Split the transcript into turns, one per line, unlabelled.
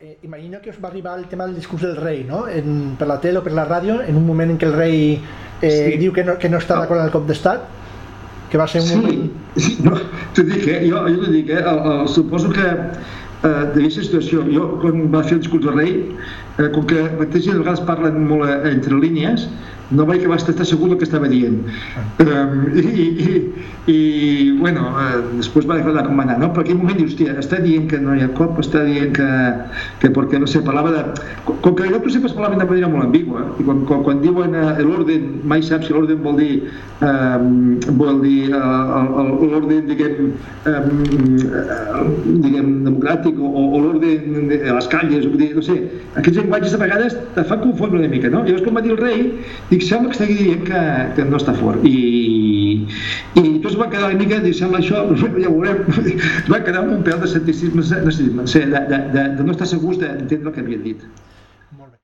Eh, imagino que us va arribar el tema del discurs del rei, no? En, per la tele o per la ràdio, en un moment en què el rei eh, sí. diu que no, que no està d'acord amb el cop d'estat, que va ser un
sí,
moment...
Sí, no, t'ho dic, eh? jo, jo t'ho dic, eh? el, el, suposo que eh, devia ser situació. Jo, quan va fer el discurs del rei, eh, com que mateix de vegades parlen molt eh, entre línies, no vaig d'estar segur del que estava dient. Um, i, i, i, bueno, eh, després va dejar de comanar, no? Però en aquell moment dius, hòstia, està que no hi ha cop, està dient que, que perquè, no sé, parlava. Com que nosaltres sempre parlaven de manera molt ambigua, i quan, quan, quan diuen eh, l'ordre, mai saps si l'ordre vol dir, eh, vol dir eh, l'ordre, diguem, eh, diguem, democràtic o, o l'ordre de les calles, vull dir, no sé, aquests llenguatges a vegades te fan confondre una mica, no? Llavors, quan va dir el rei, dic, sembla que estigui dient que, que no està fort. I, i tots van quedar una mica, dic, sembla això, ja ho veurem, va quedar amb un pèl de escepticisme, de, de, de, de, no estar segurs d'entendre el que havien dit.